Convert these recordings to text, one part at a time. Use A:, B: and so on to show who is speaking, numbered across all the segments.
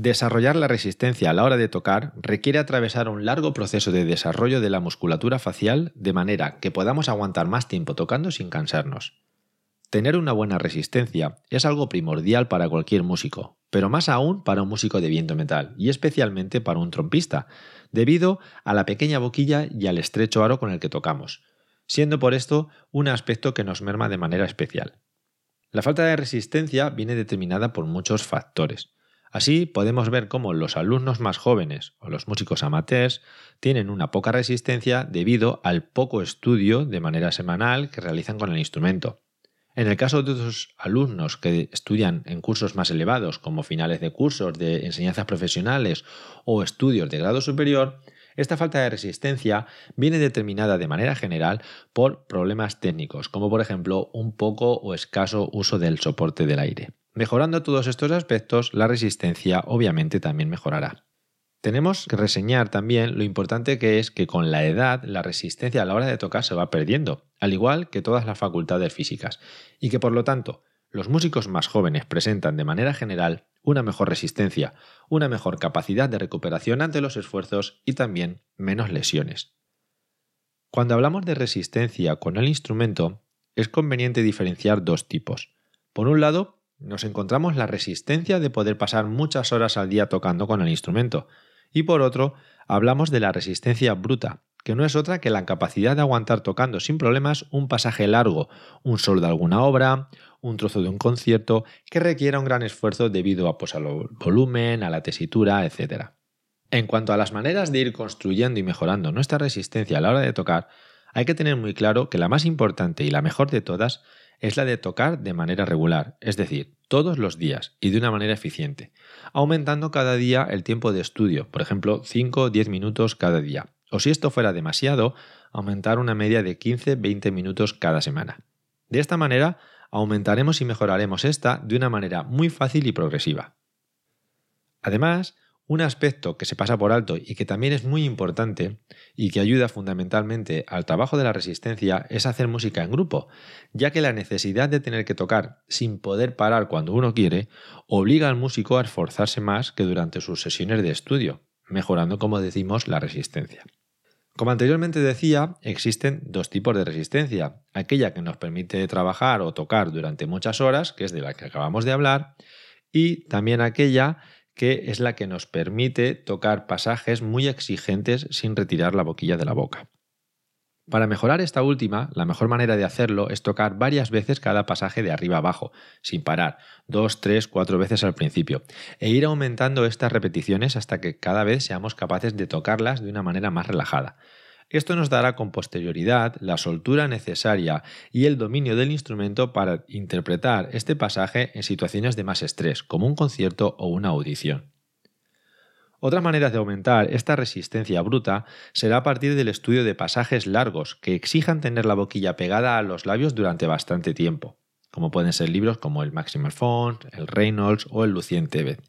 A: Desarrollar la resistencia a la hora de tocar requiere atravesar un largo proceso de desarrollo de la musculatura facial de manera que podamos aguantar más tiempo tocando sin cansarnos. Tener una buena resistencia es algo primordial para cualquier músico, pero más aún para un músico de viento metal y especialmente para un trompista, debido a la pequeña boquilla y al estrecho aro con el que tocamos, siendo por esto un aspecto que nos merma de manera especial. La falta de resistencia viene determinada por muchos factores. Así podemos ver cómo los alumnos más jóvenes o los músicos amateurs tienen una poca resistencia debido al poco estudio de manera semanal que realizan con el instrumento en el caso de otros alumnos que estudian en cursos más elevados, como finales de cursos de enseñanzas profesionales o estudios de grado superior, esta falta de resistencia viene determinada de manera general por problemas técnicos, como por ejemplo un poco o escaso uso del soporte del aire. Mejorando todos estos aspectos, la resistencia obviamente también mejorará. Tenemos que reseñar también lo importante que es que con la edad la resistencia a la hora de tocar se va perdiendo, al igual que todas las facultades físicas, y que por lo tanto los músicos más jóvenes presentan de manera general una mejor resistencia, una mejor capacidad de recuperación ante los esfuerzos y también menos lesiones. Cuando hablamos de resistencia con el instrumento, es conveniente diferenciar dos tipos. Por un lado, nos encontramos la resistencia de poder pasar muchas horas al día tocando con el instrumento, y por otro, hablamos de la resistencia bruta, que no es otra que la capacidad de aguantar tocando sin problemas un pasaje largo, un solo de alguna obra, un trozo de un concierto, que requiera un gran esfuerzo debido a, pues, al volumen, a la tesitura, etc. En cuanto a las maneras de ir construyendo y mejorando nuestra resistencia a la hora de tocar, hay que tener muy claro que la más importante y la mejor de todas es la de tocar de manera regular, es decir, todos los días y de una manera eficiente, aumentando cada día el tiempo de estudio, por ejemplo, 5 o 10 minutos cada día, o si esto fuera demasiado, aumentar una media de 15-20 minutos cada semana. De esta manera, aumentaremos y mejoraremos esta de una manera muy fácil y progresiva. Además, un aspecto que se pasa por alto y que también es muy importante y que ayuda fundamentalmente al trabajo de la resistencia es hacer música en grupo, ya que la necesidad de tener que tocar sin poder parar cuando uno quiere obliga al músico a esforzarse más que durante sus sesiones de estudio, mejorando, como decimos, la resistencia. Como anteriormente decía, existen dos tipos de resistencia, aquella que nos permite trabajar o tocar durante muchas horas, que es de la que acabamos de hablar, y también aquella que es la que nos permite tocar pasajes muy exigentes sin retirar la boquilla de la boca. Para mejorar esta última, la mejor manera de hacerlo es tocar varias veces cada pasaje de arriba abajo, sin parar, dos, tres, cuatro veces al principio, e ir aumentando estas repeticiones hasta que cada vez seamos capaces de tocarlas de una manera más relajada. Esto nos dará con posterioridad la soltura necesaria y el dominio del instrumento para interpretar este pasaje en situaciones de más estrés, como un concierto o una audición. Otra manera de aumentar esta resistencia bruta será a partir del estudio de pasajes largos que exijan tener la boquilla pegada a los labios durante bastante tiempo, como pueden ser libros como el Maximal Font, el Reynolds o el Lucien Tebet.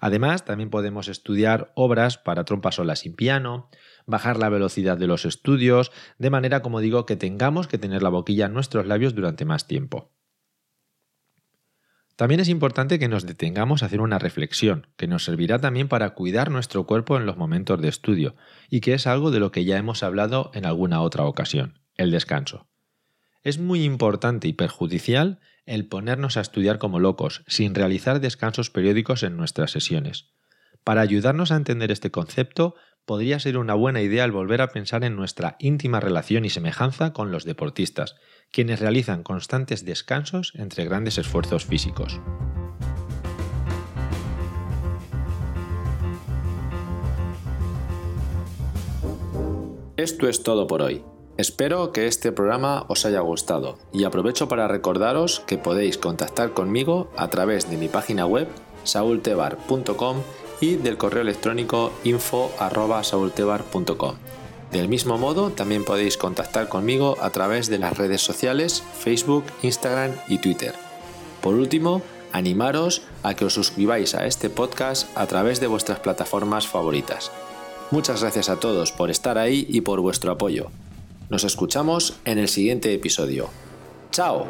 A: Además, también podemos estudiar obras para trompa sola sin piano, bajar la velocidad de los estudios, de manera, como digo, que tengamos que tener la boquilla en nuestros labios durante más tiempo. También es importante que nos detengamos a hacer una reflexión, que nos servirá también para cuidar nuestro cuerpo en los momentos de estudio, y que es algo de lo que ya hemos hablado en alguna otra ocasión, el descanso. Es muy importante y perjudicial el ponernos a estudiar como locos, sin realizar descansos periódicos en nuestras sesiones. Para ayudarnos a entender este concepto, podría ser una buena idea el volver a pensar en nuestra íntima relación y semejanza con los deportistas, quienes realizan constantes descansos entre grandes esfuerzos físicos. Esto es todo por hoy. Espero que este programa os haya gustado y aprovecho para recordaros que podéis contactar conmigo a través de mi página web saultebar.com y del correo electrónico info.saultebar.com. Del mismo modo, también podéis contactar conmigo a través de las redes sociales Facebook, Instagram y Twitter. Por último, animaros a que os suscribáis a este podcast a través de vuestras plataformas favoritas. Muchas gracias a todos por estar ahí y por vuestro apoyo. Nos escuchamos en el siguiente episodio. ¡Chao!